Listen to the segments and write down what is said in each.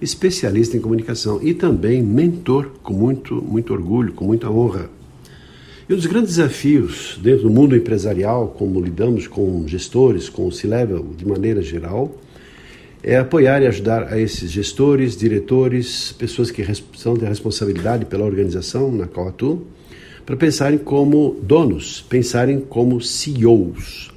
especialista em comunicação e também mentor com muito, muito orgulho, com muita honra. E um dos grandes desafios dentro do mundo empresarial, como lidamos com gestores, com o C-Level de maneira geral, é apoiar e ajudar a esses gestores, diretores, pessoas que são de responsabilidade pela organização na qual atuam, para pensarem como donos, pensarem como CEOs,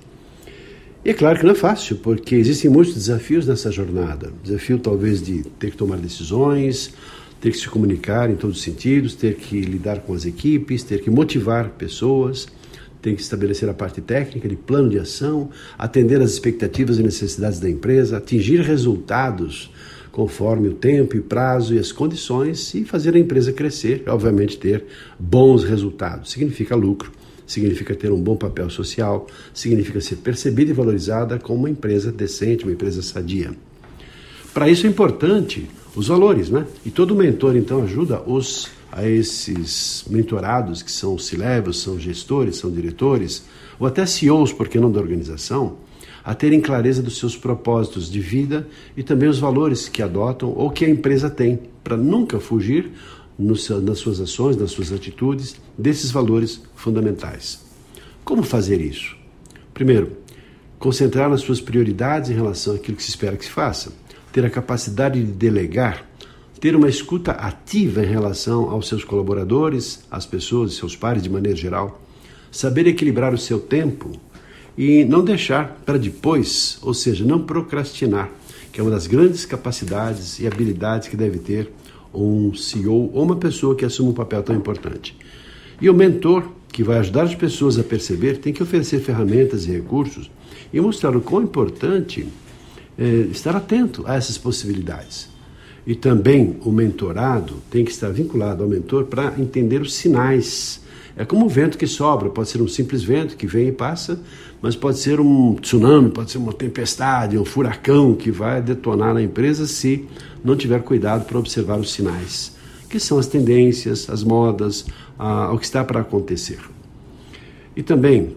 e é claro que não é fácil, porque existem muitos desafios nessa jornada. Desafio talvez de ter que tomar decisões, ter que se comunicar em todos os sentidos, ter que lidar com as equipes, ter que motivar pessoas, ter que estabelecer a parte técnica de plano de ação, atender às expectativas e necessidades da empresa, atingir resultados conforme o tempo e prazo e as condições e fazer a empresa crescer, obviamente ter bons resultados. Significa lucro significa ter um bom papel social, significa ser percebida e valorizada como uma empresa decente, uma empresa sadia. Para isso é importante os valores, né? E todo mentor então ajuda os a esses mentorados que são C-levels, são gestores, são diretores, ou até CEOs, porque não da organização, a terem clareza dos seus propósitos de vida e também os valores que adotam ou que a empresa tem, para nunca fugir nas suas ações, nas suas atitudes, desses valores fundamentais. Como fazer isso? Primeiro, concentrar nas suas prioridades em relação àquilo que se espera que se faça, ter a capacidade de delegar, ter uma escuta ativa em relação aos seus colaboradores, às pessoas, seus pares de maneira geral, saber equilibrar o seu tempo e não deixar para depois, ou seja, não procrastinar, que é uma das grandes capacidades e habilidades que deve ter um CEO ou uma pessoa que assume um papel tão importante. E o mentor, que vai ajudar as pessoas a perceber, tem que oferecer ferramentas e recursos e mostrar o quão importante é estar atento a essas possibilidades. E também o mentorado tem que estar vinculado ao mentor para entender os sinais. É como um vento que sobra, pode ser um simples vento que vem e passa, mas pode ser um tsunami, pode ser uma tempestade, um furacão que vai detonar na empresa se não tiver cuidado para observar os sinais, que são as tendências, as modas, a, o que está para acontecer. E também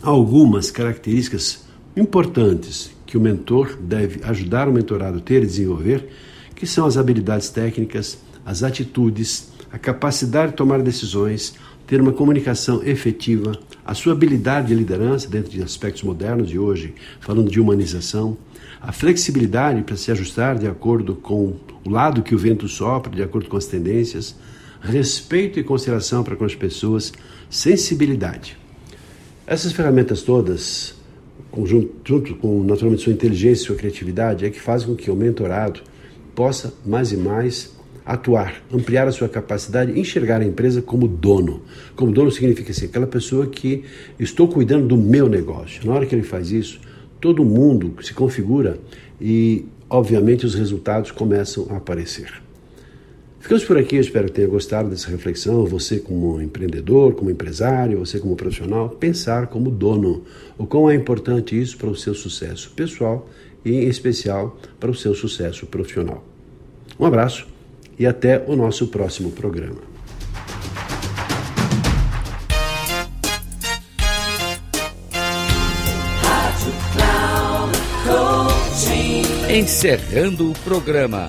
algumas características importantes que o mentor deve ajudar o mentorado a ter e desenvolver, que são as habilidades técnicas, as atitudes, a capacidade de tomar decisões, ter uma comunicação efetiva, a sua habilidade de liderança dentro de aspectos modernos de hoje, falando de humanização, a flexibilidade para se ajustar de acordo com o lado que o vento sopra, de acordo com as tendências, respeito e consideração para com as pessoas, sensibilidade. Essas ferramentas todas, junto com naturalmente sua inteligência e sua criatividade, é que fazem com que o mentorado possa mais e mais atuar, ampliar a sua capacidade de enxergar a empresa como dono. Como dono significa assim, aquela pessoa que estou cuidando do meu negócio. Na hora que ele faz isso, todo mundo se configura e, obviamente, os resultados começam a aparecer. Ficamos por aqui, eu espero que tenha gostado dessa reflexão. Você, como empreendedor, como empresário, você, como profissional, pensar como dono. O quão é importante isso para o seu sucesso pessoal e, em especial, para o seu sucesso profissional. Um abraço e até o nosso próximo programa. Encerrando o programa